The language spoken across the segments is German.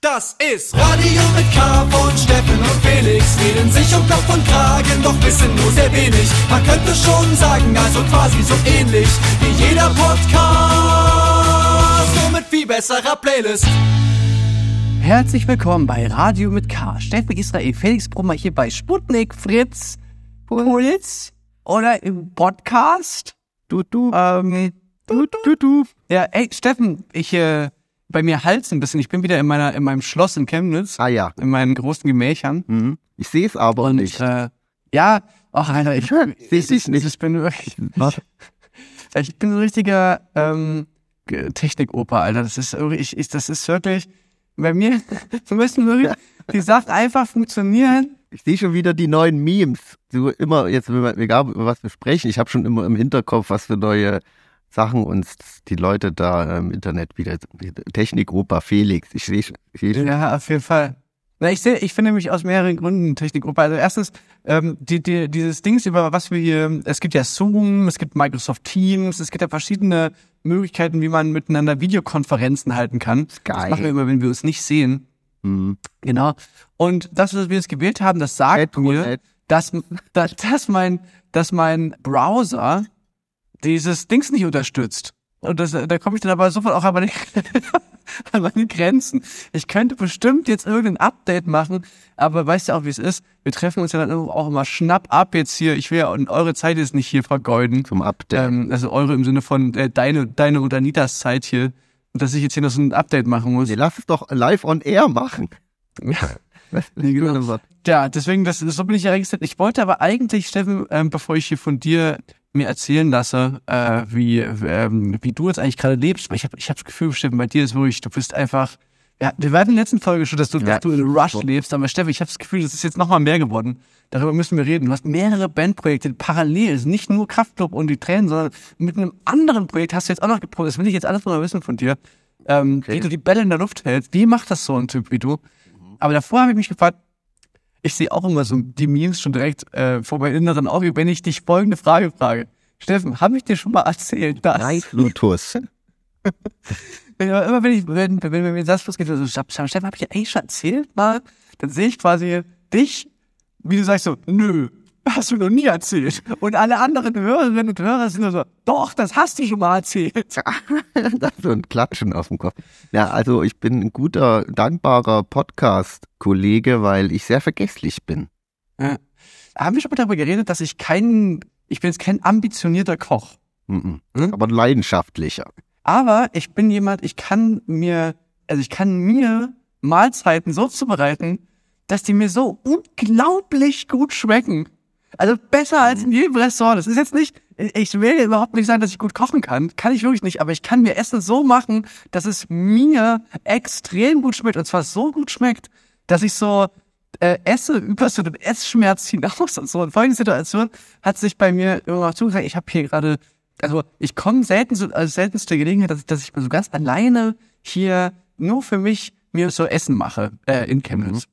Das ist Radio mit K von Steffen und Felix. Reden sich um Kopf und Kragen, doch wissen nur sehr wenig. Man könnte schon sagen, also quasi so ähnlich wie jeder Podcast. Nur mit viel besserer Playlist. Herzlich willkommen bei Radio mit K. Steffen Israel, Felix Brummer hier bei Sputnik, Fritz, Puls oder im Podcast. Du, du. Ähm, du, du, du. Ja, ey, Steffen, ich, äh, bei mir halt's ein bisschen. Ich bin wieder in meiner, in meinem Schloss in Chemnitz. Ah ja. In meinen großen Gemächern. Mhm. Ich sehe es aber Und, nicht. äh, ja, ach, Alter, ich, Seh ich ich, nicht. ich bin wirklich, Was? ich bin so ein richtiger, ähm, Technikoper, Alter. Das ist wirklich, ich, ich, das ist wirklich, bei mir, so müssen wirklich die Sachen einfach funktionieren. Ich sehe schon wieder die neuen Memes. Du immer, jetzt, wir, egal über was wir sprechen, ich habe schon immer im Hinterkopf, was für neue Sachen uns die Leute da im Internet wieder. Technik-Opa Felix. Ich sehe schon. seh Ja, auf jeden Fall. Na, ich sehe, ich finde mich aus mehreren Gründen Technikgruppe. Also erstens, ähm, die, die, dieses Dings, über was wir hier, es gibt ja Zoom, es gibt Microsoft Teams, es gibt ja verschiedene Möglichkeiten, wie man miteinander Videokonferenzen halten kann. Das Geil. machen wir immer, wenn wir uns nicht sehen. Mhm. Genau. Und das, was wir jetzt gewählt haben, das sagt mir, dass, dass, dass mein, dass mein Browser dieses Dings nicht unterstützt. Und das, da komme ich dann aber sofort auch an meine, an meine Grenzen. Ich könnte bestimmt jetzt irgendein Update machen, aber weißt du auch, wie es ist? Wir treffen uns ja dann auch immer schnapp ab jetzt hier. Ich will ja und eure Zeit jetzt nicht hier vergeuden. Zum Update. Ähm, also eure im Sinne von äh, deine, deine und Anitas Zeit hier. Und dass ich jetzt hier noch so ein Update machen muss. Nee, lass es doch live on air machen. Ja. Nee, genau. Ja, deswegen, das, so bin ich ja registriert. Ich wollte aber eigentlich, Steffen, ähm, bevor ich hier von dir mir erzählen lasse, äh, wie, ähm, wie du jetzt eigentlich gerade lebst, weil ich habe ich hab das Gefühl, Steffen, bei dir ist wirklich, du bist einfach, ja, wir waren in der letzten Folge schon, dass du, Ja. dass du in Rush lebst, aber Steffen, ich habe das Gefühl, das ist jetzt nochmal mehr geworden. Darüber müssen wir reden. Du hast mehrere Bandprojekte parallel, ist nicht nur Kraftclub und die Tränen, sondern mit einem anderen Projekt hast du jetzt auch noch geprobt. Das will ich jetzt alles mal wissen von dir. Ähm, Wie du die Bälle in der Luft hältst. Wie macht das so ein Typ wie du? Aber davor habe ich mich gefragt, ich sehe auch immer so die Memes schon direkt äh, vor meinem inneren Auge, wenn ich dich folgende Frage frage. Steffen, habe ich dir schon mal erzählt, dass wenn, immer wenn ich wenn, wenn, wenn mir das losgeht, so, Steffen, habe ich dir eigentlich schon erzählt mal, dann sehe ich quasi dich, wie du sagst so, nö, hast du noch nie erzählt. Und alle anderen Hörerinnen und Hörer sind nur so, doch, das hast du schon mal erzählt. das ist so ein Klatschen auf dem Kopf. Ja, also ich bin ein guter, dankbarer Podcast-Kollege, weil ich sehr vergesslich bin. Haben wir schon mal darüber geredet, dass ich kein, ich bin jetzt kein ambitionierter Koch. Mhm. Hm? Aber leidenschaftlicher. Aber ich bin jemand, ich kann mir, also ich kann mir Mahlzeiten so zubereiten, dass die mir so unglaublich gut schmecken. Also besser als in jedem Restaurant. Das ist jetzt nicht, ich will überhaupt nicht sagen, dass ich gut kochen kann. Kann ich wirklich nicht. Aber ich kann mir Essen so machen, dass es mir extrem gut schmeckt. Und zwar so gut schmeckt, dass ich so äh, esse über so den Essschmerz hinaus. Und so in folgende Situation hat sich bei mir irgendwann zugesagt, ich habe hier gerade, also ich komme selten so, als seltenste Gelegenheit, dass ich, dass ich mir so ganz alleine hier nur für mich mir so Essen mache äh, in Chemnitz.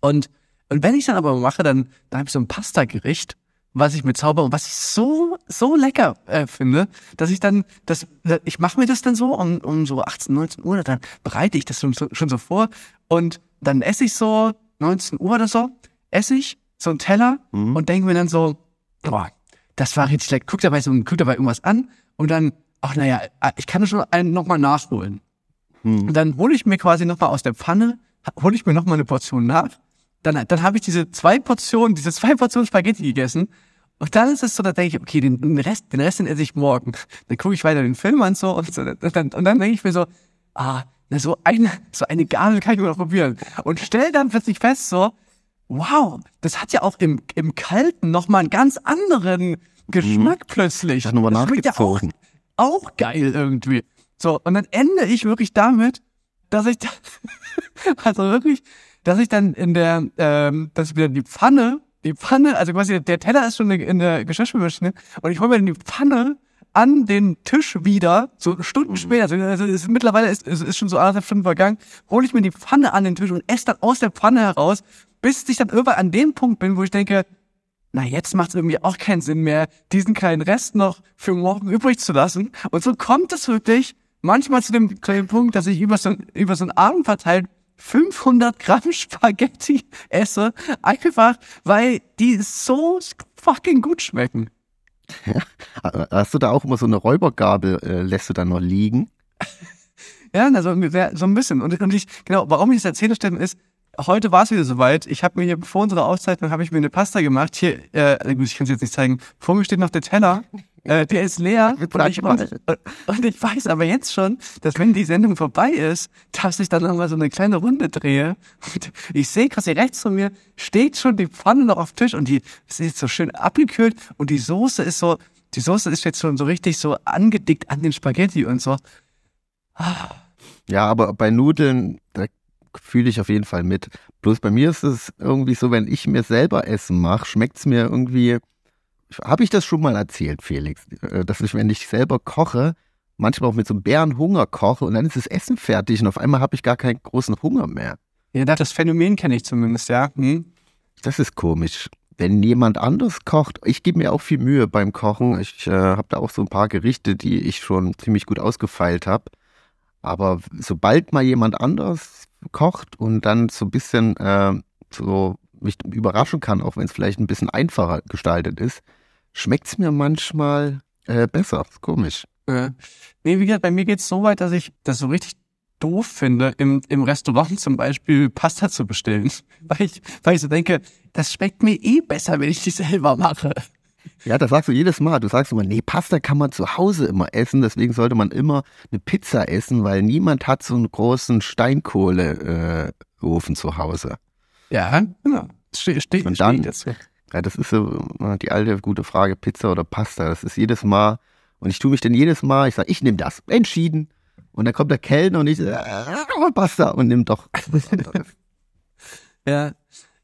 Und, und wenn ich dann aber mache, dann, dann habe ich so ein Pasta-Gericht, was ich mit Zauber und was ich so, so lecker äh, finde, dass ich dann, das, ich mache mir das dann so um, um so 18, 19 Uhr, dann bereite ich das schon, so- schon so vor und dann esse ich so 19 Uhr oder so, esse ich so einen Teller und denke mir dann so, boah, das war richtig lecker. Guck dabei so, guck dabei irgendwas an und dann, ach naja, ich kann das schon einen nochmal nachholen. Und dann hole ich mir quasi nochmal aus der Pfanne, hole ich mir nochmal eine Portion nach. Dann, dann habe ich diese zwei Portionen, diese zwei Portionen Spaghetti gegessen. Und dann ist es so, da denke ich, okay, den, den Rest, den Rest den esse ich morgen. Dann gucke ich weiter den Film an so und so. Und dann, und dann denke ich mir so, ah, na, so eine, so eine Gabel kann ich mir noch probieren. Und stell dann plötzlich fest so, wow, das hat ja auch im, im Kalten nochmal einen ganz anderen Geschmack plötzlich. Hat nochmal Das schmeckt ja auch, auch geil irgendwie. So, und dann ende ich wirklich damit, dass ich, da, also wirklich, dass ich dann in der, ähm, dass ich wieder die Pfanne, die Pfanne, also quasi der Teller ist schon in der Geschirrspülmaschine und ich hole mir dann die Pfanne an den Tisch wieder, so Stunden später, also, also es ist, mittlerweile ist, es ist schon so anderthalb Stunden vergangen, hole ich mir die Pfanne an den Tisch und esse dann aus der Pfanne heraus, bis ich dann irgendwann an dem Punkt bin, wo ich denke, na, jetzt macht es irgendwie auch keinen Sinn mehr, diesen kleinen Rest noch für morgen übrig zu lassen. Und so kommt es wirklich manchmal zu dem kleinen Punkt, dass ich über so, über so einen Abend verteilt 500 Gramm Spaghetti esse, einfach weil die so fucking gut schmecken. Hast du da auch immer so eine Räubergabel, äh, lässt du da noch liegen? Ja, also ungefähr so ein bisschen. Und, und ich, genau, warum ich das erzähle, Steffen, ist, heute war es wieder soweit. Ich habe mir hier vor unserer Auszeichnung habe ich mir eine Pasta gemacht. Hier, äh, ich kann es jetzt nicht zeigen. Vor mir steht noch der Teller. Äh, der ist leer. Und ich, weiß, und ich weiß aber jetzt schon, dass wenn die Sendung vorbei ist, dass ich dann nochmal so eine kleine Runde drehe. Und ich sehe quasi rechts von mir steht schon die Pfanne noch auf dem Tisch und die ist jetzt so schön abgekühlt und die Soße ist so, die Soße ist jetzt schon so richtig so angedickt an den Spaghetti und so. Ja, aber bei Nudeln, da fühle ich auf jeden Fall mit. Bloß bei mir ist es irgendwie so, wenn ich mir selber Essen mache, schmeckt es mir irgendwie. Habe ich das schon mal erzählt, Felix? Äh, dass ich, wenn ich selber koche, manchmal auch mit so einem Bärenhunger koche und dann ist das Essen fertig und auf einmal habe ich gar keinen großen Hunger mehr. Ja, das Phänomen kenne ich zumindest, ja. Hm? Das ist komisch. Wenn jemand anders kocht, ich gebe mir auch viel Mühe beim Kochen. Ich äh, habe da auch so ein paar Gerichte, die ich schon ziemlich gut ausgefeilt habe. Aber sobald mal jemand anders kocht und dann so ein bisschen äh, so mich überraschen kann, auch wenn es vielleicht ein bisschen einfacher gestaltet ist, schmeckt es mir manchmal äh, besser. Komisch. Äh, nee, wie gesagt, bei mir geht's so weit, dass ich das so richtig doof finde, im, im Restaurant zum Beispiel Pasta zu bestellen. Weil ich, weil ich so denke, das schmeckt mir eh besser, wenn ich die selber mache. Ja, das sagst du jedes Mal. Du sagst immer, nee, Pasta kann man zu Hause immer essen, deswegen sollte man immer eine Pizza essen, weil niemand hat so einen großen Steinkohleofen äh, zu Hause. Ja, genau. Ste ste Und dann, ja, das ist so die alte gute Frage, Pizza oder Pasta. Das ist jedes Mal, und ich tue mich dann jedes Mal, ich sage, ich nehme das, entschieden. Und dann kommt der Kellner und ich sage, äh, Pasta und nimm doch was anderes. ja,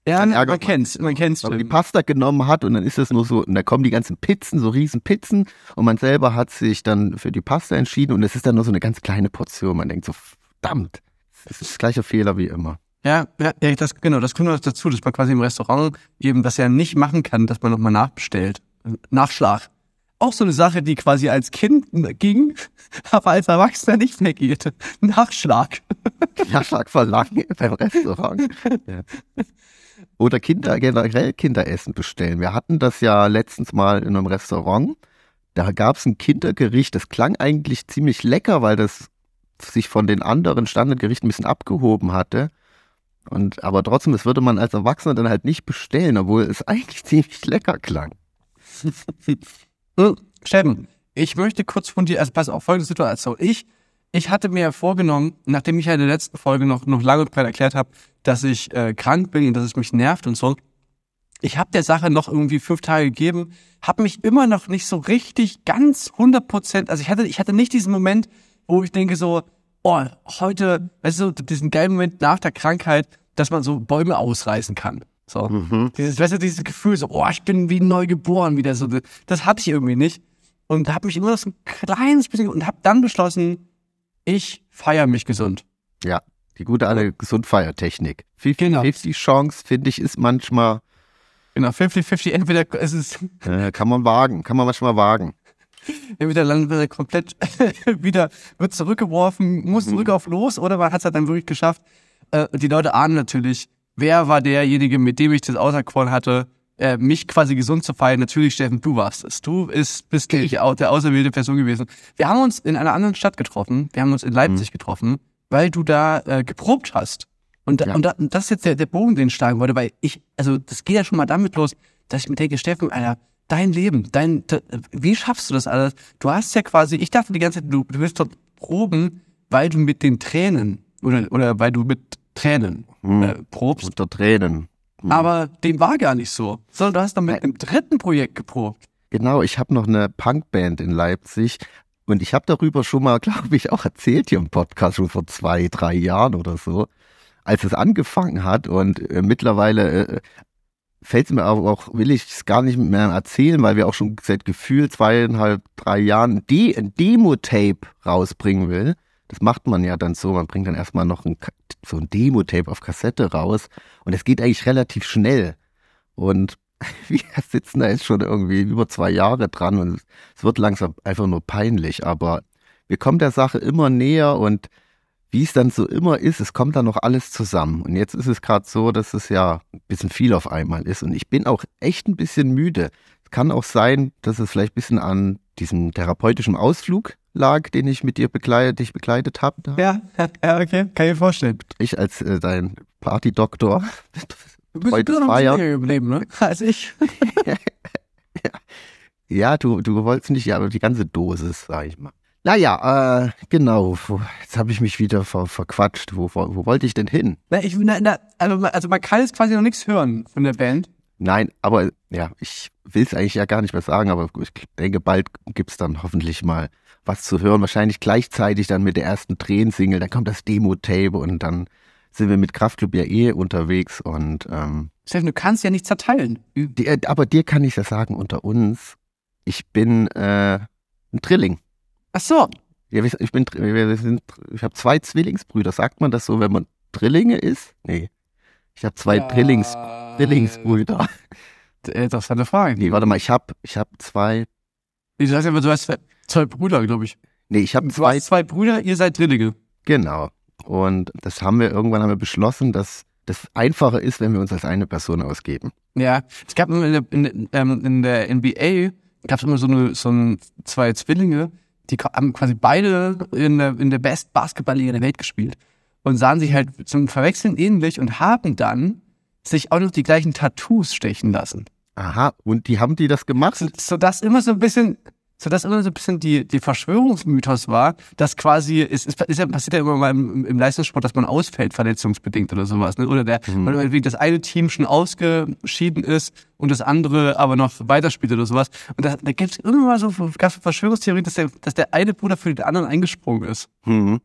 ja, man, man kennt's, man kennt's. Weil man die Pasta genommen hat und dann ist es nur so, und da kommen die ganzen Pizzen, so riesen Pizzen und man selber hat sich dann für die Pasta entschieden und es ist dann nur so eine ganz kleine Portion. Man denkt so, verdammt, das ist das gleiche Fehler wie immer. Ja, ja, das, genau, das kommt noch dazu, dass man quasi im Restaurant eben das ja nicht machen kann, dass man nochmal nachbestellt. Nachschlag. Auch so eine Sache, die quasi als Kind ging, aber als Erwachsener nicht mehr geht. Nachschlag. Nachschlag verlangen beim Restaurant. Ja. Oder Kinder, generell Kinderessen bestellen. Wir hatten das ja letztens mal in einem Restaurant. Da gab es ein Kindergericht, das klang eigentlich ziemlich lecker, weil das sich von den anderen Standardgerichten ein bisschen abgehoben hatte. Und aber trotzdem, das würde man als Erwachsener dann halt nicht bestellen, obwohl es eigentlich ziemlich lecker klang. Steffen, ich möchte kurz von dir, also pass auf, folgende Situation. Ich ich hatte mir vorgenommen, nachdem ich ja in der letzten Folge noch, noch lange und breit erklärt habe, dass ich äh, krank bin und dass es mich nervt und so, ich habe der Sache noch irgendwie fünf Tage gegeben, habe mich immer noch nicht so richtig ganz 100 Prozent, also ich hatte, ich hatte nicht diesen Moment, wo ich denke so, oh, heute, weißt du, diesen geilen Moment nach der Krankheit, dass man so Bäume ausreißen kann. So, mhm. dieses, weißt du, dieses Gefühl so, oh, ich bin wie neu geboren, wieder so, das hatte ich irgendwie nicht und habe mich immer noch so ein kleines bisschen und habe dann beschlossen, ich feiere mich gesund. Ja, die gute alte Gesundfeiertechnik. 50-50 genau. Chance, finde ich, ist manchmal. Genau, 50-50, entweder ist es. Äh, kann man wagen, kann man manchmal wagen. Entweder landet man komplett wieder, wird zurückgeworfen, muss mhm. zurück auf los, oder man hat es halt dann wirklich geschafft. Äh, die Leute ahnen natürlich, wer war derjenige, mit dem ich das auserkoren hatte, äh, mich quasi gesund zu feiern, natürlich, Steffen, du warst es. Du ist, bist ich der auserwählte Person gewesen. Wir haben uns in einer anderen Stadt getroffen. Wir haben uns in Leipzig mhm. getroffen, weil du da äh, geprobt hast. Und, ja. und, da, und das ist jetzt der, der Bogen, den ich schlagen wollte, weil ich, also das geht ja schon mal damit los, dass ich mir denke, Steffen, Alter, dein Leben, dein, wie schaffst du das alles? Du hast ja quasi, ich dachte die ganze Zeit, du, du willst dort proben, weil du mit den Tränen oder, oder weil du mit Tränen mhm. äh, probst. Unter Tränen. Mhm. Aber dem war gar nicht so. Sondern du hast dann mit einem dritten Projekt geprobt. Genau, ich habe noch eine Punkband in Leipzig und ich habe darüber schon mal, glaube ich, auch erzählt hier im Podcast, schon vor zwei, drei Jahren oder so, als es angefangen hat und äh, mittlerweile äh, fällt es mir aber auch, will ich es gar nicht mehr erzählen, weil wir auch schon seit gefühlt zweieinhalb, drei Jahren De ein Demo-Tape rausbringen will. Das macht man ja dann so, man bringt dann erstmal noch ein, so ein Demo-Tape auf Kassette raus und es geht eigentlich relativ schnell. Und wir sitzen da jetzt schon irgendwie über zwei Jahre dran und es wird langsam einfach nur peinlich, aber wir kommen der Sache immer näher und wie es dann so immer ist, es kommt dann noch alles zusammen. Und jetzt ist es gerade so, dass es ja ein bisschen viel auf einmal ist. Und ich bin auch echt ein bisschen müde. Es kann auch sein, dass es vielleicht ein bisschen an diesem therapeutischen Ausflug lag, den ich mit dir begleitet, dich begleitet habe. Ja, ja, okay, kann ich mir vorstellen. Ich als äh, dein Partydoktor. Du bist Heute du noch Feier. geblieben, ne? Als ich. Ja, du, du wolltest nicht, ja, aber die ganze Dosis, sag ich mal. Naja, äh, genau. Jetzt habe ich mich wieder ver verquatscht. Wo, wo, wo wollte ich denn hin? Na, ich, na, na, also, man- also man kann jetzt quasi noch nichts hören von der Band. Nein, aber ja, ich will es eigentlich ja gar nicht mehr sagen, aber ich denke, bald gibt's dann hoffentlich mal was zu hören. Wahrscheinlich gleichzeitig dann mit der ersten Tränen-Single, dann kommt das Demo-Tape und dann sind wir mit Kraftclub ja eh unterwegs und ähm, Steffen, du kannst ja nicht zerteilen. die, äh, aber dir kann ich ja sagen, unter uns, ich bin äh, ein Drilling. Ach so. Ja, ich bin, wir sind, ich habe zwei Zwillingsbrüder. Sagt man das so, wenn man Drillinge ist? Nee. Ich habe zwei Drillings, Drillingsbrüder. Äh, Interessante Frage. Nee, warte mal, ich habe, ich habe zwei, Du sagst ja, du hast zwei, zwei Brüder, glaube ich. nee, ich habe zwei, zwei Brüder, ihr seid Drillinge. genau. Und das haben wir irgendwann haben wir beschlossen, dass das einfacher ist, wenn wir uns als eine Person ausgeben. Ja, es gab in der, in, ähm, in der NBA gab es immer so eine so ein, zwei Zwillinge, die haben quasi beide in der, in der Best Basketballliga der Welt gespielt und sahen sich halt zum Verwechseln ähnlich und haben dann sich auch noch die gleichen Tattoos stechen lassen. Aha, und die haben die das gemacht? So, so dass immer so ein bisschen, so dass immer so ein bisschen die, die Verschwörungsmythos war, dass quasi, es ist, ist ja, passiert ja immer mal im, im Leistungssport, dass man ausfällt, verletzungsbedingt oder sowas, ne? Oder der, oder irgendwie das eine Team schon ausgeschieden ist und das andere aber noch weiterspielt oder sowas. Und da, da gibt es immer mal so Verschwörungstheorien, dass der, dass der eine Bruder für den anderen eingesprungen ist. Hm.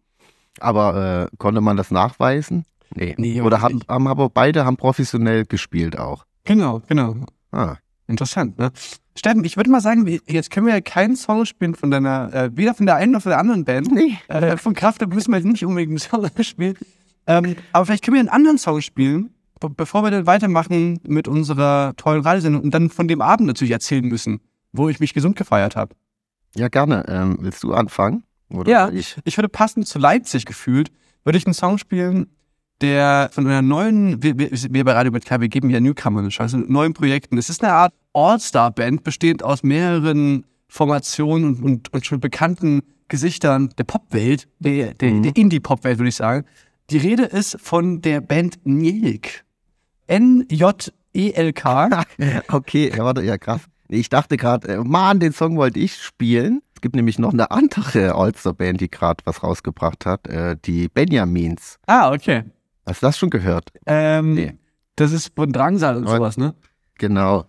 Aber äh, konnte man das nachweisen? Nee. Nee, Oder haben, haben aber beide haben professionell gespielt auch. Genau, genau. Ah. Interessant, ne? Steffen, ich würde mal sagen, jetzt können wir ja keinen Song spielen von deiner, äh, weder von der einen noch von der anderen Band. Nee. Äh, von Kraft müssen wir jetzt nicht unbedingt einen Song spielen. Ähm, aber vielleicht können wir einen anderen Song spielen, be bevor wir dann weitermachen mit unserer tollen Radiosendung und dann von dem Abend natürlich erzählen müssen, wo ich mich gesund gefeiert habe. Ja, gerne. Ähm, willst du anfangen? Oder Ja, ich? ich würde passend zu Leipzig gefühlt, würde ich einen Song spielen, der von einer neuen, wir, wir, wir bei Radio mit K, wir geben ja Newcomer eine Chance, neuen Projekten. Es ist eine Art All-Star-Band, bestehend aus mehreren Formationen und, und, und schon bekannten Gesichtern der Popwelt, der, der, der Indie-Pop-Welt, würde ich sagen. Die Rede ist von der Band Njelk. N-J-E-L-K. Okay, ja, warte, ja, krass. Ich dachte gerade, äh, Mann, den Song wollte ich spielen. Es gibt nämlich noch eine andere All-Star-Band, die gerade was rausgebracht hat, äh, die Benjamins. Ah, okay. Hast du das schon gehört? Ähm, Nee. Das ist von Drangsal und sowas, ne? Genau.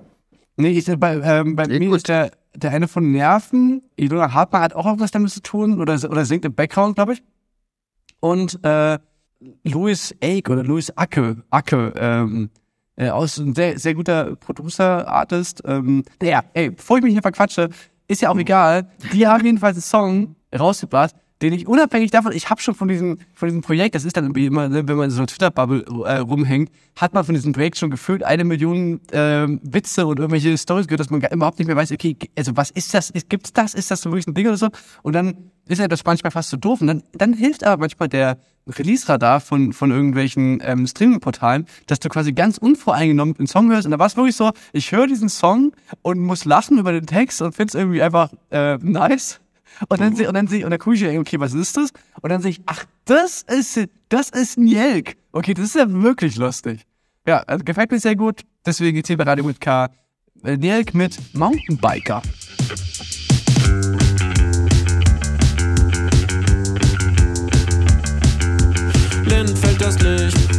Nee, ich, bei, ähm, bei Ja, mir gut. ist der, der eine von Nerven. Ilona Hartmann hat auch irgendwas damit zu tun oder, oder singt im Background, glaube ich. Und äh, Louis Ake oder Louis Acke, Acke, ähm, äh, aus ein sehr, sehr guter Producer, Artist. Ähm, ja, ey, bevor ich mich hier verquatsche, ist ja auch egal. Die haben jedenfalls einen Song rausgebracht, den ich unabhängig davon, ich habe schon von diesem, von diesem Projekt, das ist dann immer, ne, wenn man in so einer Twitter-Bubble äh, rumhängt, hat man von diesem Projekt schon gefühlt eine Million ähm, Witze und irgendwelche Stories gehört, dass man gar- überhaupt nicht mehr weiß, okay, also was ist das? Gibt's das? Ist das so wirklich ein Ding oder so? Und dann ist ja das manchmal fast so doof. Und dann, dann hilft aber manchmal der Release-Radar von, von irgendwelchen ähm, Streaming-Portalen, dass du quasi ganz unvoreingenommen einen Song hörst. Und da war es wirklich so, ich höre diesen Song und muss lachen über den Text und find's irgendwie einfach äh, nice. Und dann sehe und dann sehe und dann gucke ich, okay, was ist das? Und dann sehe ich, ach, das ist das ist ein Jelk. Okay, das ist ja wirklich lustig. Ja, also gefällt mir sehr gut. Deswegen geht's hier bei Radio mit K. Äh, Jelk mit Mountainbiker. Blind fällt das Licht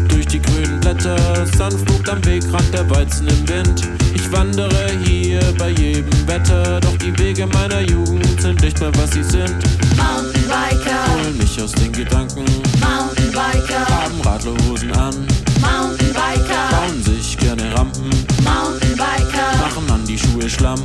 Blätter, sanft am Wegrand der Weizen im Wind. Ich wandere hier bei jedem Wetter, doch die Wege meiner Jugend sind nicht mehr, was sie sind. Mountainbiker, Holen mich aus den Gedanken, Mountainbiker, haben Radlerhosen an, Mountainbiker, bauen sich gerne Rampen, Mountainbiker, machen an die Schuhe Schlamm.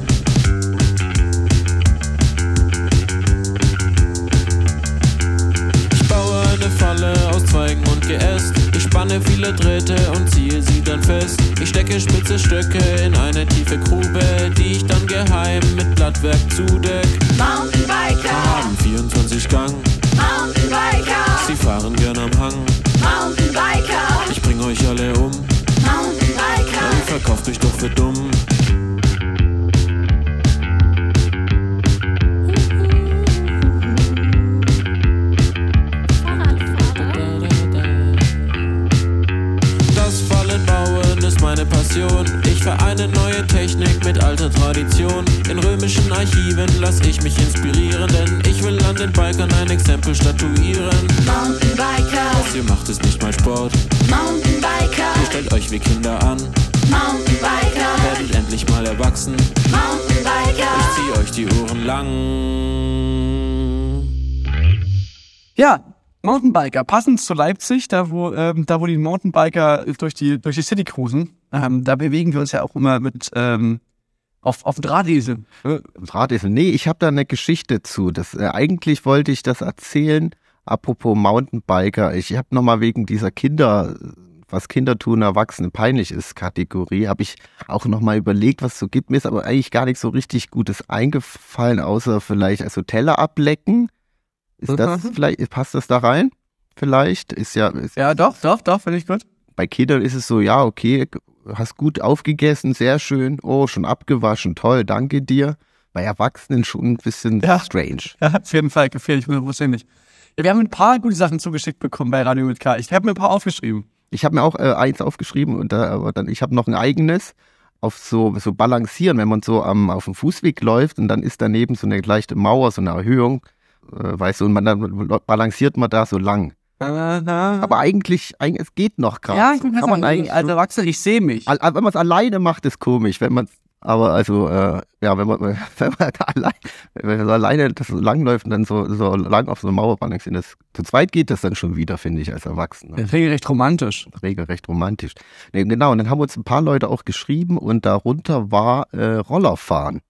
Ich baue eine Falle aus Zweigen und Geäst. Ich spanne viele Drähte und ziehe sie dann fest. Ich stecke spitze Stöcke in eine tiefe Grube, die ich dann geheim mit Blattwerk zudeck. Mountainbiker, Haben 24 Gang, Mountainbiker, Sie fahren gern am Hang. Mountainbiker, Ich bring euch alle um. Mountainbiker, passend zu Leipzig, da wo, ähm, da wo die Mountainbiker durch die, durch die City cruisen, ähm, da bewegen wir uns ja auch immer mit ähm, auf, auf Drahtesel. Äh, Drahtesel. Nee, ich habe da eine Geschichte zu. Das, äh, eigentlich wollte ich das erzählen. Apropos Mountainbiker. Ich habe nochmal wegen dieser Kinder, was Kinder tun, Erwachsene peinlich ist, Kategorie, habe ich auch nochmal überlegt, was so gibt. Mir ist aber eigentlich gar nicht so richtig Gutes eingefallen, außer vielleicht also Teller ablecken. Ist das Mhm. vielleicht, passt das da rein? Vielleicht ist ja, ist, Ja, doch, doch, doch, finde ich gut. bei Kindern ist es so, ja, okay, hast gut aufgegessen, sehr schön, oh, schon abgewaschen, toll, danke dir. Bei Erwachsenen schon ein bisschen Ja. strange. Ja, auf jeden Fall, gefährlich, hundertprozentig. Ja, wir haben ein paar gute Sachen zugeschickt bekommen bei Radio mit K. Ich habe mir ein paar aufgeschrieben. Ich habe mir auch äh, eins aufgeschrieben und da, aber dann, ich habe noch ein eigenes auf so, so balancieren, wenn man so am, auf dem Fußweg läuft und dann ist daneben so eine leichte Mauer, so eine Erhöhung, weißt du, und man dann balanciert man da so lang. Aber eigentlich, eigentlich es geht noch gerade. ja, ich bin Kann man eigentlich als Erwachsener, ich sehe mich. Wenn man es alleine macht, ist komisch. Wenn man aber also äh, ja, wenn man wenn man da allein, wenn man so alleine das so langläuft und dann so so lang auf so eine Mauer balanciert, das zu zweit geht das dann schon wieder, finde ich, als Erwachsener. Regelrecht romantisch. Regelrecht romantisch. Nee, genau, und dann haben uns ein paar Leute auch geschrieben und darunter war äh, Rollerfahren.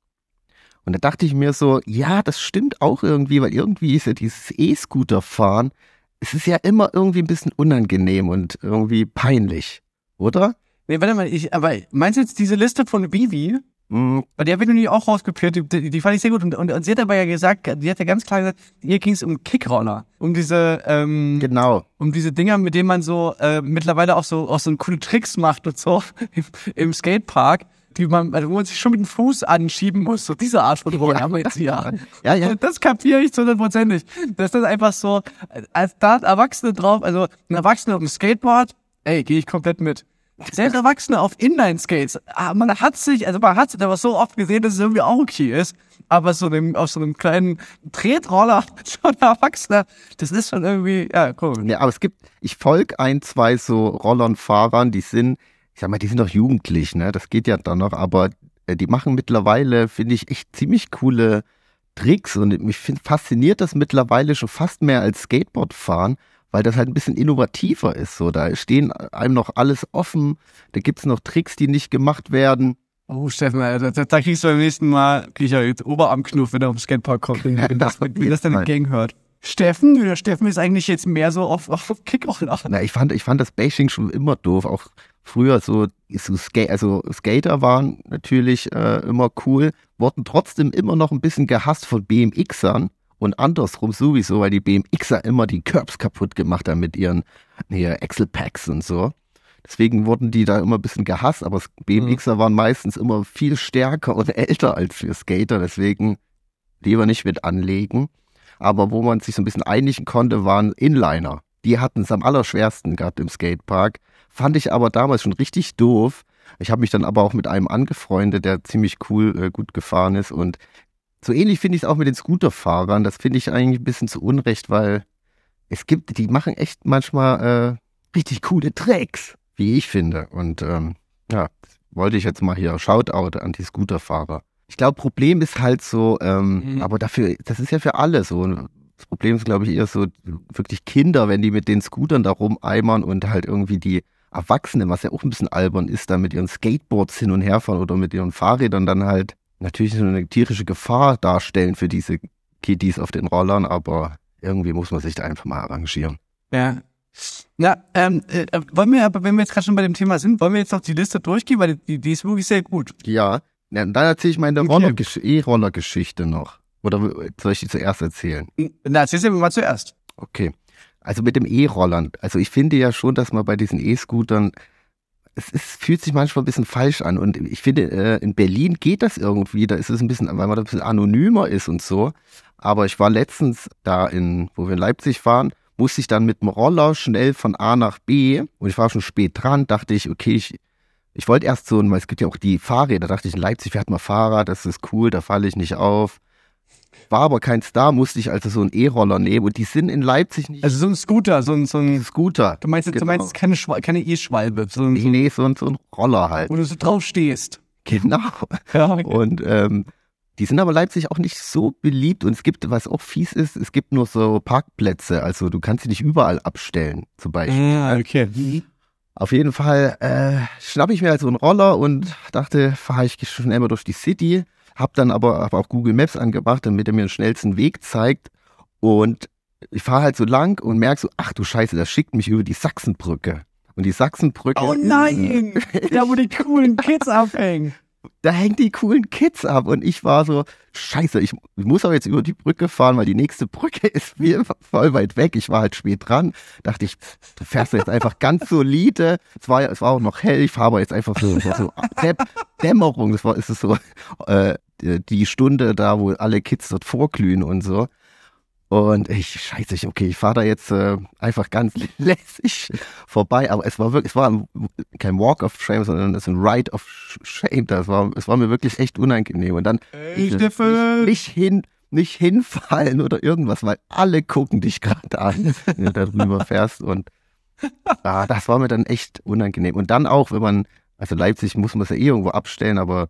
Und da dachte ich mir so, ja, das stimmt auch irgendwie, weil irgendwie ist ja dieses E-Scooter-Fahren, es ist ja immer irgendwie ein bisschen unangenehm und irgendwie peinlich, oder? Nee, warte mal, ich, aber meinst du jetzt diese Liste von Vivi? Mm, Weil die habe ich nämlich auch rausgeführt, die, die, fand ich sehr gut. Und, und, und sie hat aber ja gesagt, die hat ja ganz klar gesagt, hier ging es um Kickroller. Um diese, ähm, genau. um diese Dinger, mit denen man so äh, mittlerweile auch so auch so coole Tricks macht und so im, im Skatepark, die man, also wo man sich schon mit dem Fuß anschieben muss. So diese Art von Roller haben wir jetzt hier. Ja, ja. Das kapiere ich zu hundertprozentig. Das ist einfach so, als da Erwachsene drauf, also ein Erwachsener auf dem Skateboard, ey, gehe ich komplett mit. Selbst Erwachsene auf Inline-Skates, ah, man hat sich, also man hat es aber so oft gesehen, dass es irgendwie auch okay ist. Aber so einem, auf so einem kleinen Tretroller schon ein Erwachsener, das ist schon irgendwie, ja, cool. Ja, aber es gibt, ich folge ein, zwei so Rollernfahrern, die sind, ich sag mal, die sind doch jugendlich, ne? Das geht ja dann noch, aber äh, die machen mittlerweile, finde ich, echt ziemlich coole Tricks und mich find, fasziniert das mittlerweile schon fast mehr als Skateboardfahren, weil das halt ein bisschen innovativer ist. So, da stehen einem noch alles offen, da gibt's noch Tricks, die nicht gemacht werden. Oh, Steffen, Alter, da, da kriegst du beim nächsten Mal, krieg ich ja jetzt Oberarmknuff, wenn er auf dem Skatepark kommt, wenn, wenn das, wenn, wie das dann entgegen hört. Steffen, der Steffen ist eigentlich jetzt mehr so auf, auf Kickroller. Na, ich fand, ich fand das Bashing schon immer doof. Auch früher so, so Ska also Skater waren natürlich äh, immer cool, wurden trotzdem immer noch ein bisschen gehasst von BMXern und andersrum sowieso, weil die BMXer immer die Curbs kaputt gemacht haben mit ihren hier Axel Packs und so. Deswegen wurden die da immer ein bisschen gehasst, aber BMXer waren meistens immer viel stärker und älter als wir Skater, deswegen lieber nicht mit anlegen. Aber wo man sich so ein bisschen einigen konnte, waren Inliner. Die hatten es am allerschwersten gehabt im Skatepark. Fand ich aber damals schon richtig doof. Ich habe mich dann aber auch mit einem angefreundet, der ziemlich cool äh, gut gefahren ist. Und so ähnlich finde ich es auch mit den Scooterfahrern. Das finde ich eigentlich ein bisschen zu Unrecht, weil es gibt, die machen echt manchmal äh, richtig coole Tricks, wie ich finde. Und ähm, ja, wollte ich jetzt mal hier Shoutout an die Scooterfahrer. Ich glaube, Problem ist halt so, ähm, Mhm. aber dafür, das ist ja für alle so. Das Problem ist, glaube ich, eher so wirklich Kinder, wenn die mit den Scootern da rumeimern und halt irgendwie die Erwachsenen, was ja auch ein bisschen albern ist, da mit ihren Skateboards hin und her fahren oder mit ihren Fahrrädern dann halt natürlich so eine tierische Gefahr darstellen für diese Kiddies auf den Rollern, aber irgendwie muss man sich da einfach mal arrangieren. Ja. Ja, ähm, äh, wollen wir, aber wenn wir jetzt gerade schon bei dem Thema sind, wollen wir jetzt noch die Liste durchgehen, weil die, die ist wirklich sehr gut. Ja, ja dann erzähle ich meine Okay. Roller- E-Roller-Geschichte noch. Oder soll ich die zuerst erzählen? Na, erzähl mir mal zuerst. Okay. Also mit dem E-Rollern. Also ich finde ja schon, dass man bei diesen E-Scootern, es ist, fühlt sich manchmal ein bisschen falsch an. Und ich finde, äh, in Berlin geht das irgendwie. Da ist es ein bisschen, weil man da ein bisschen anonymer ist und so. Aber ich war letztens da in, wo wir in Leipzig waren, musste ich dann mit dem Roller schnell von A nach B und ich war schon spät dran, dachte ich, okay, ich, ich wollte erst so, weil es gibt ja auch die Fahrräder, dachte ich, in Leipzig fährt man Fahrrad, das ist cool, da falle ich nicht auf. War aber kein Star, musste ich also so einen E-Roller nehmen und die sind in Leipzig nicht Also so ein Scooter, so ein, so ein Scooter. du meinst, du Genau. meinst keine, Schwa keine E-Schwalbe, so ein, Nee, so, nee, so, ein- so ein Roller halt. wo du so drauf stehst. Genau. Ja, Und ähm, die sind aber Leipzig auch nicht so beliebt und es gibt, was auch fies ist, es gibt nur so Parkplätze, also du kannst sie nicht überall abstellen, zum Beispiel. Ja, okay. Auf jeden Fall äh, schnappe ich mir halt so einen Roller und dachte, fahre ich schnell mal durch die City, hab dann aber auch Google Maps angemacht, damit er mir den schnellsten Weg zeigt und ich fahre halt so lang und merk so, ach du Scheiße, das schickt mich über die Sachsenbrücke. Und die Sachsenbrücke, Oh nein! Da wo die coolen Kids abhängen. Da hängen die coolen Kids ab und ich war so, scheiße, ich, muss aber jetzt über die Brücke fahren, weil die nächste Brücke ist viel, voll weit weg. Ich war halt spät dran. Dachte ich, du fährst jetzt einfach ganz solide. Es war, es war auch noch hell. Ich fahre aber jetzt einfach so, so, so Däm- Dämmerung. Das war, ist es so, äh, die Stunde da, wo alle Kids dort vorglühen und so. Und ich, scheiße, ich, okay, ich fahre da jetzt äh, einfach ganz lässig vorbei. Aber es war wirklich, es war ein- kein Walk of Shame, sondern es ist ein Ride of Shame. Das war, es war mir wirklich echt unangenehm. Und dann Ey, Steffen! nicht hin, nicht hinfallen oder irgendwas, weil alle gucken dich gerade an, wenn du da drüber fährst. Und ah, das war mir dann echt unangenehm. Und dann auch, wenn man, also Leipzig muss man es ja eh irgendwo abstellen, aber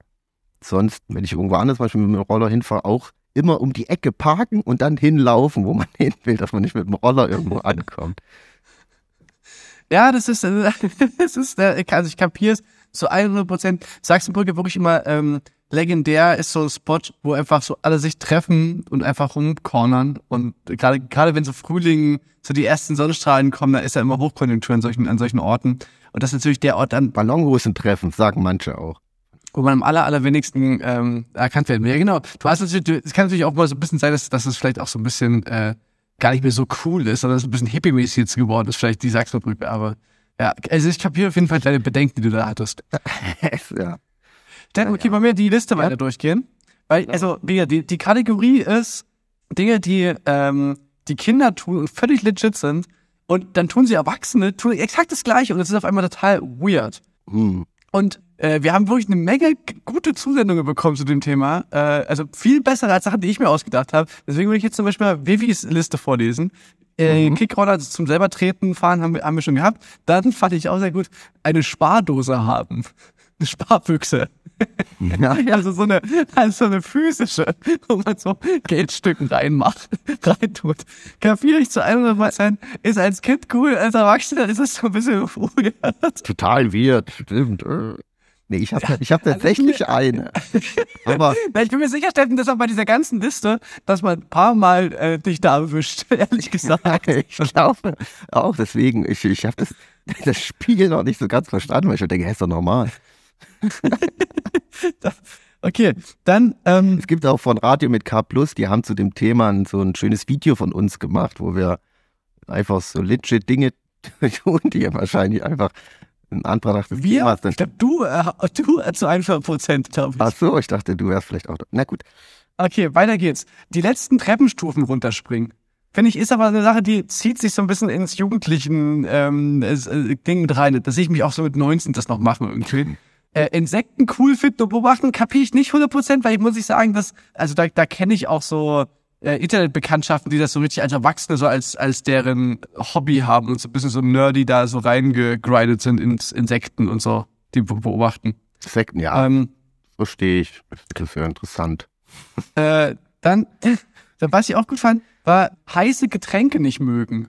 sonst, wenn ich irgendwo anders, zum Beispiel mit dem Roller hinfahre, auch immer um die Ecke parken und dann hinlaufen, wo man hin will, dass man nicht mit dem Roller irgendwo ankommt. Ja, das ist, das ist, äh, also ich kapier's zu 100 Prozent. Sachsenbrücke wirklich immer ähm, legendär ist so ein Spot, wo einfach so alle sich treffen und einfach rumcornern und gerade gerade wenn so Frühling so die ersten Sonnenstrahlen kommen, da ist ja immer Hochkonjunktur an solchen an solchen Orten und das ist natürlich der Ort an, Ballonhosen treffen, sagen manche auch. Wo man am aller, allerwenigsten ähm, erkannt werden will. Ja, genau. Du hast natürlich, du- es kann natürlich auch mal so ein bisschen sein, dass, dass es vielleicht auch so ein bisschen äh, gar nicht mehr so cool ist, sondern es ein bisschen hippie-mäßig jetzt geworden ist, vielleicht die Sachsenbrücke. Aber ja, also ich kapiere auf jeden Fall deine Bedenken, die du da hattest. ja. Dann, okay, wollen wir die Liste weiter durchgehen? Weil, also, wie gesagt, die, die Kategorie ist Dinge, die ähm, die Kinder tun und völlig legit sind. Und dann tun sie Erwachsene, tun exakt das Gleiche und es ist auf einmal total weird. Hm. Und äh, wir haben wirklich eine Menge gute Zusendungen bekommen zu dem Thema. Äh, also viel bessere als Sachen, die ich mir ausgedacht habe. Deswegen würde ich jetzt zum Beispiel mal Vivis Liste vorlesen. Äh, Kickroller also zum selber treten, fahren haben wir, haben wir schon gehabt. Dann fand ich auch sehr gut, eine Spardose haben. Eine Sparbüchse. Ja. Also so eine, also so eine physische, wo man so Geldstücken reinmacht, reintut. Kapiere ich zu 100 Prozent. Ist als Kind cool, als Erwachsener ist es so ein bisschen weird. Total weird, stimmt. Nee, ich habe ich hab tatsächlich eine. Aber ich bin mir sicher, Steffen, dass auch bei dieser ganzen Liste, dass man ein paar Mal äh, dich da erwischt, ehrlich gesagt. ich glaube auch deswegen, ich, ich habe das, das Spiel noch nicht so ganz verstanden, weil ich denke, hey, ist doch normal. Okay, dann, ähm, Es gibt auch von Radio mit K Plus, die haben zu dem Thema so ein schönes Video von uns gemacht, wo wir einfach so legit Dinge tun, die wahrscheinlich einfach ein Antrag des wir, Themas ich sind. glaube, du, äh, du äh, zu 100 Prozent, glaube ich. Ach so, ich dachte, du wärst vielleicht auch. da. Na gut. Okay, weiter geht's. Die letzten Treppenstufen runterspringen. Finde ich, ist aber eine Sache, die zieht sich so ein bisschen ins jugendlichen ähm, äh, Ding mit rein. Da sehe ich mich auch so mit 19 das noch machen irgendwie. Äh, Insekten cool finden und beobachten kapiere ich nicht 100%, weil ich muss ich sagen, dass, also da, da kenne ich auch so äh, Internetbekanntschaften, die das so richtig als Erwachsene so als, als deren Hobby haben und so ein bisschen so nerdy da so reingegrindet sind ins Insekten und so, die be- beobachten. Sekten, ja, Ähm, verstehe ich. Das ist ja interessant. Äh, dann, dann, was ich auch gut fand, war heiße Getränke nicht mögen.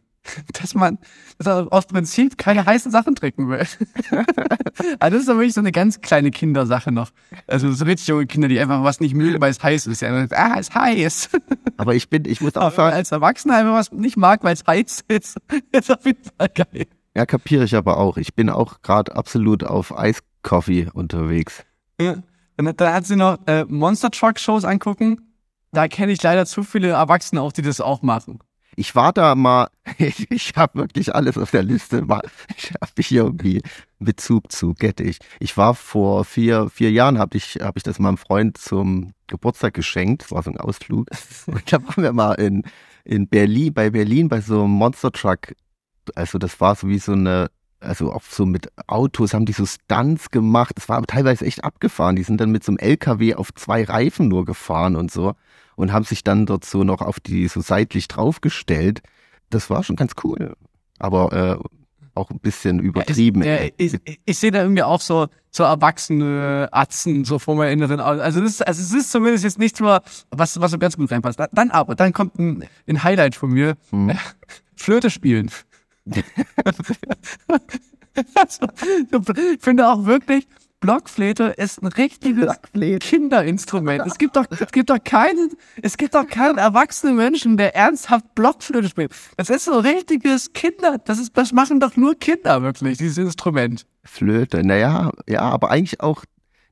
Dass man, dass man aus Prinzip keine heißen Sachen trinken will. also das ist aber wirklich so eine ganz kleine Kindersache noch. Also so richtig junge Kinder, die einfach was nicht mögen, weil es heiß ist. Ja, dann, ah, es ist heiß. Aber ich bin, ich muss auch sagen, als Erwachsener einfach was nicht mag, weil es heiß ist, ist auf jeden Fall geil. ja, kapiere ich aber auch. Ich bin auch gerade absolut auf Eiskoffee unterwegs. Ja. Dann, dann hat sie noch äh, Monster Truck Shows angucken. da kenne ich leider zu viele Erwachsene auch, die das auch machen. Ich war da mal, ich, ich habe wirklich alles auf der Liste. Ich habe mich irgendwie Bezug zu, get ich. Ich war vor vier, vier Jahren, habe ich, hab ich das meinem Freund zum Geburtstag geschenkt. Das war so ein Ausflug. Und da waren wir mal in, in Berlin, bei Berlin, bei so einem Monster Truck. Also das war so wie so eine, also auch so mit Autos haben die so Stunts gemacht. Das war aber teilweise echt abgefahren. Die sind dann mit so einem LKW auf zwei Reifen nur gefahren und so und haben sich dann dort so noch auf die so seitlich draufgestellt. Das war schon ganz cool. Aber äh, auch ein bisschen übertrieben. Ja, ich, ich, ich sehe da irgendwie auch so, so erwachsene Atzen so vor meinem Inneren. Also, das ist, also es ist zumindest jetzt nicht nur, was, was so ganz gut reinpasst. Dann aber, dann kommt ein, ein Highlight von mir. Hm. Flöte spielen. ich finde auch wirklich, Blockflöte ist ein richtiges Kinderinstrument. Es gibt doch, es gibt doch keinen, es gibt doch keinen erwachsenen Menschen, der ernsthaft Blockflöte spielt. Das ist so ein richtiges Kinder, das ist, das machen doch nur Kinder wirklich, dieses Instrument. Flöte, naja, ja, aber eigentlich auch,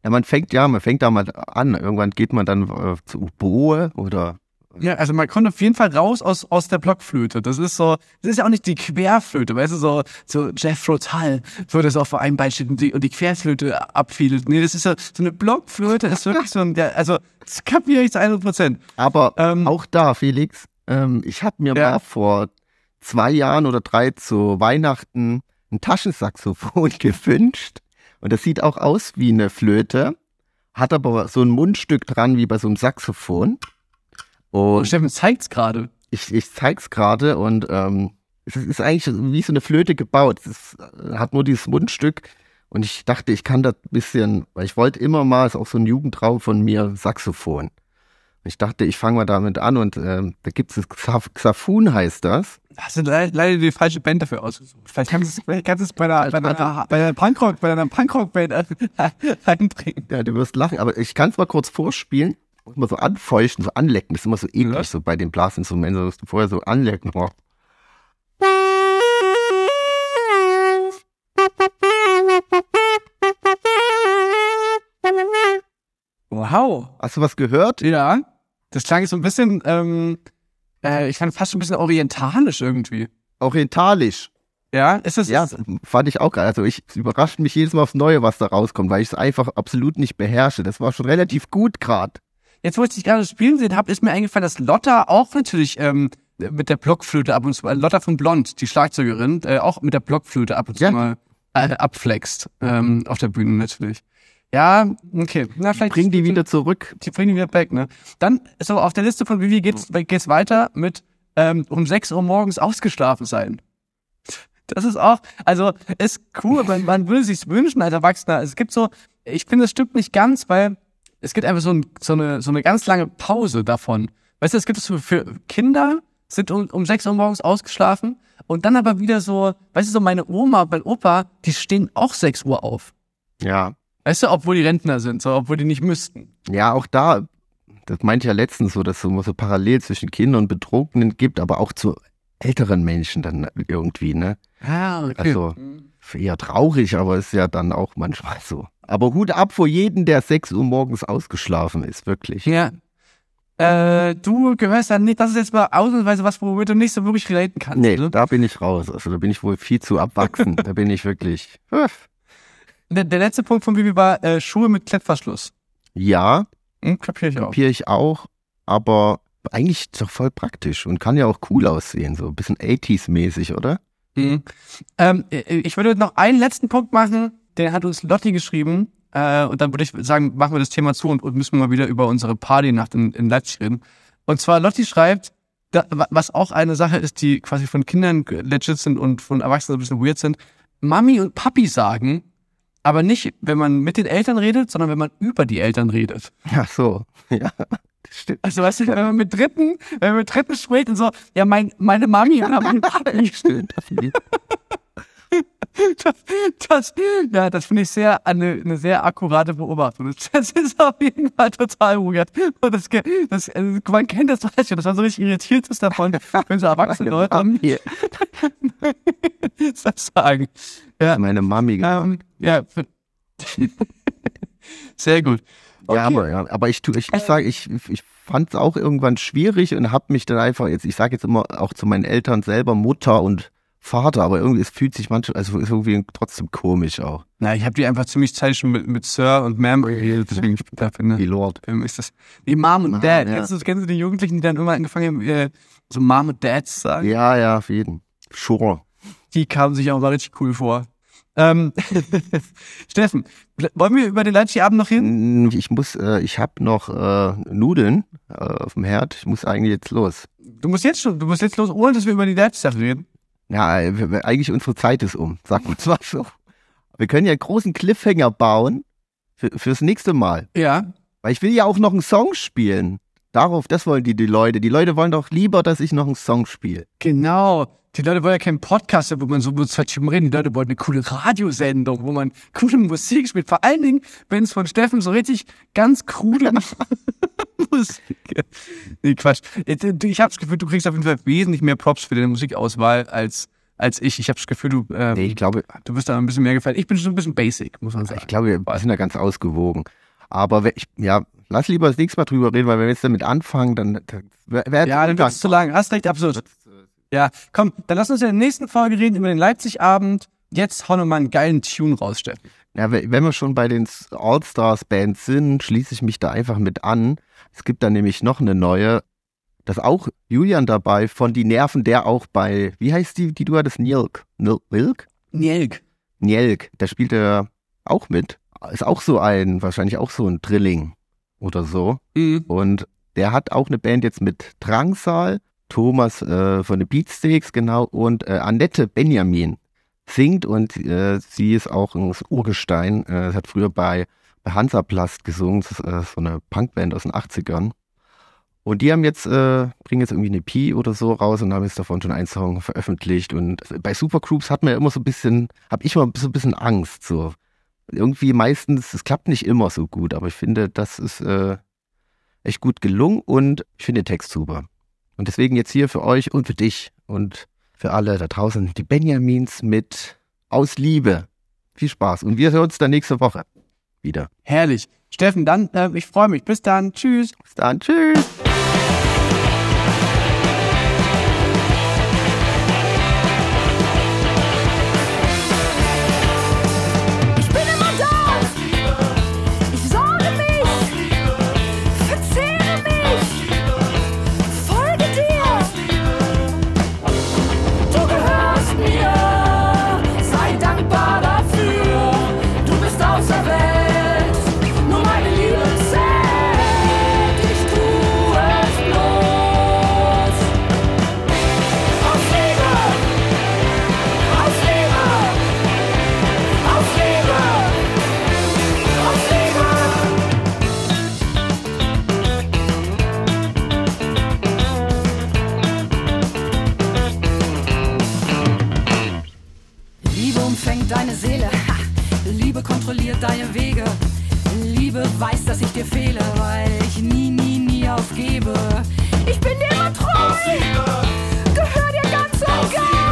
ja, man fängt, ja, man fängt da mal an. Irgendwann geht man dann äh, zu Oboe oder Ja, also man kommt auf jeden Fall raus aus, aus der Blockflöte. Das ist so, das ist ja auch nicht die Querflöte, weißt du, so, so Jeff Rotal würde es auch vor einem Beispiel und die, und die Querflöte abfiedelt. Nee, das ist so, so eine Blockflöte ist wirklich so ein, der, also, das kapiere ich zu 100 Prozent. Aber Ähm, auch da, Felix, ähm, ich habe mir Ja. mal vor zwei Jahren oder drei zu Weihnachten ein Taschensaxophon gewünscht. Und das sieht auch aus wie eine Flöte, hat aber so ein Mundstück dran wie bei so einem Saxophon. Und Und Steffen zeigt's gerade. ich, ich zeig's gerade und ähm, es ist eigentlich wie so eine Flöte gebaut. Es ist, äh, hat nur dieses Mundstück. Und ich dachte, ich kann das ein bisschen, weil ich wollte immer mal, ist auch so ein Jugendtraum von mir, Saxophon. Und ich dachte, ich fange mal damit an und ähm, da gibt es Xaf Xafun heißt das. Hast du le leider die falsche Band dafür ausgesucht. Vielleicht kannst du es, bei einer, bei einer, bei einer Punkrock, bei einer Punkrock-Band reinbringen. Ja, du wirst lachen, aber ich kann es mal kurz vorspielen. Muss mal so anfeuchten, so anlecken. Das ist immer so eklig, Ja. so bei den Blasinstrumenten. Da musst du vorher so anlecken. Oh. Wow. Hast du was gehört? Ja. Das klang jetzt so ein bisschen, ähm, äh, ich fand fast schon ein bisschen orientalisch irgendwie. Orientalisch. Ja, ist das, Ja, fand ich auch geil. Also ich es überrascht mich jedes Mal aufs Neue, was da rauskommt, weil ich es einfach absolut nicht beherrsche. Das war schon relativ gut gerade. Jetzt, wo ich dich gerade spielen sehen habe, ist mir eingefallen, dass Lotta auch natürlich ähm, mit der Blockflöte ab und zu, Lotta von Blond, die Schlagzeugerin, äh, auch mit der Blockflöte ab und zu Ja. mal äh, abflext. Ähm, auf der Bühne natürlich. Ja, okay. Na, vielleicht Bring die wieder zurück. die bringen die wieder back, ne? Dann, so, auf der Liste von Vivi geht's, geht's weiter mit ähm, um 6 Uhr morgens ausgeschlafen sein. Das ist auch, also, ist cool, man, man würde sich's wünschen als Erwachsener. Es gibt so, ich finde, das stimmt nicht ganz, weil es gibt einfach so, ein, so, eine, so eine ganz lange Pause davon. Weißt du, es gibt es so für Kinder, sind um, um 6 Uhr morgens ausgeschlafen und dann aber wieder so, weißt du, so meine Oma, mein Opa, die stehen auch 6 Uhr auf. Ja. Weißt du, obwohl die Rentner sind, so, obwohl die nicht müssten. Ja, auch da, das meinte ich ja letztens so, dass es so, so parallel zwischen Kindern und Betrunkenen gibt, aber auch zu älteren Menschen dann irgendwie, ne? Ah, okay. Also eher traurig, aber ist ja dann auch manchmal so. Aber Hut ab vor jeden, der 6 Uhr morgens ausgeschlafen ist, wirklich. Ja. Äh, du gehörst dann nicht, das ist jetzt mal ausnahmsweise was, womit du nicht so wirklich relaten kannst. Nee, ne? da bin ich raus. Also da bin ich wohl viel zu abwachsen. da bin ich wirklich. Der, der letzte Punkt von Bibi war äh, Schuhe mit Klettverschluss. Ja, Hm, kapier ich auch. kapiere ich auch, aber eigentlich doch voll praktisch und kann ja auch cool aussehen, so ein bisschen 80s-mäßig, oder? Mhm. Ähm, äh, ich würde noch einen letzten Punkt machen, den hat uns Lotti geschrieben. Äh, und dann würde ich sagen, machen wir das Thema zu und, und müssen mal wieder über unsere Partynacht in, in Leipzig reden. Und zwar Lotti schreibt, da, wa- was auch eine Sache ist, die quasi von Kindern legit sind und von Erwachsenen ein bisschen weird sind. Mami und Papi sagen, aber nicht, wenn man mit den Eltern redet, sondern wenn man über die Eltern redet. Ach so, ja. Also weißt du, wenn man mit Dritten, wenn man mit Dritten spricht und so, ja, mein, meine Mami oder mein Papi. Stimmt. Das, das, ja, das finde ich sehr eine, eine sehr akkurate Beobachtung. Das, ist auf jeden Fall total weird. Und das, das, also man kennt das weiß ich, das war so richtig irritiert ist davon, wenn so erwachsene Leute Hier, das sagen. Ja, meine Mami. ähm, ja. Sehr gut. Okay. Ja, aber, ja, aber ich, tu- ich, ich sage, ich, ich fand es auch irgendwann schwierig und habe mich dann einfach jetzt, ich sage jetzt immer auch zu meinen Eltern selber Mutter und Vater, aber irgendwie es fühlt sich manchmal, also ist irgendwie trotzdem komisch auch. Na, ich habe die einfach ziemlich Zeit schon mit, mit Sir und Ma'am geredet, deswegen ich da finde. Die Lord. Ähm, ist das. Nee, Mom und Mom, Dad. ja. Kennst, du, kennst du die Jugendlichen, die dann immer angefangen haben, äh, so Mom und Dad zu sagen? Ja, ja, auf jeden. Sure. Die kamen sich auch mal richtig cool vor. Ähm, Steffen, wollen wir über den Leipzig-Abend noch hin? Mm, Ich muss, äh, ich habe noch äh, Nudeln äh, auf dem Herd. Ich muss eigentlich jetzt los. Du musst jetzt schon, du musst jetzt los, ohne dass wir über die Leipzig-Sache reden. Ja, eigentlich unsere Zeit ist um. Sag uns mal so. Wir können ja einen großen Cliffhanger bauen für, fürs nächste Mal. Ja. Weil ich will ja auch noch einen Song spielen. Darauf, das wollen die, die Leute. Die Leute wollen doch lieber, dass ich noch einen Song spiele. Genau. Die Leute wollen ja keinen Podcast, wo man so mit zwei Typen reden. Die Leute wollen eine coole Radiosendung, wo man coole Musik spielt. Vor allen Dingen, wenn es von Steffen so richtig ganz krude Musik Nee, Quatsch. Äh, Ich habe das Gefühl, du kriegst auf jeden Fall wesentlich mehr Props für deine Musikauswahl als, als ich. Ich habe das Gefühl, du, ähm, Nee, ich glaube, du bist da ein bisschen mehr gefällt. Ich bin schon ein bisschen basic, muss man sagen. ich glaube, wir sind da ganz ausgewogen. Aber wenn ich, ja, lass lieber das nächste Mal drüber reden, weil wenn wir jetzt damit anfangen, dann, dann wer, wer Ja, dann wird es zu lang. Hast recht, absolut. Ja, komm, dann lass uns in der nächsten Folge reden über den Leipzig-Abend. Jetzt hau mal einen geilen Tune raus, Steffen. Ja, we- wenn wir schon bei den All-Stars-Bands sind, schließe ich mich da einfach mit an. Es gibt da nämlich noch eine neue, da ist auch Julian dabei, von Die Nerven, der auch bei, wie heißt die, die du hattest, Nilk? Nil- Nilk? Nielk. Njelk, da spielt er auch mit. Ist auch so ein, wahrscheinlich auch so ein Drilling oder so. Mhm. Und der hat auch eine Band jetzt mit Drangsal, Thomas äh, von den Beatsteaks, genau, und äh, Annette Benjamin singt und äh, sie ist auch ein Urgestein. Äh, sie hat früher bei, bei Hansaplast gesungen, das ist äh, so eine Punkband aus den 80ern. Und die haben jetzt, äh, bringen jetzt irgendwie eine EP oder so raus und haben jetzt davon schon einen Song veröffentlicht. Und bei Supergroups hat man ja immer so ein bisschen, hab ich immer so ein bisschen Angst. So. Irgendwie meistens, es klappt nicht immer so gut, aber ich finde, das ist äh, echt gut gelungen und ich finde den Text super. Und deswegen jetzt hier für euch und für dich und für alle da draußen die Benjamins mit Aus Liebe. Viel Spaß und wir hören uns dann nächste Woche wieder. Herrlich. Steffen, dann, äh, ich freue mich. Bis dann. Tschüss. Bis dann, tschüss. Umfängt deine Seele, ha. Liebe kontrolliert deine Wege. Liebe weiß, dass ich dir fehle, weil ich nie, nie, nie aufgebe. Ich bin dir immer treu, gehör dir ganz und gar.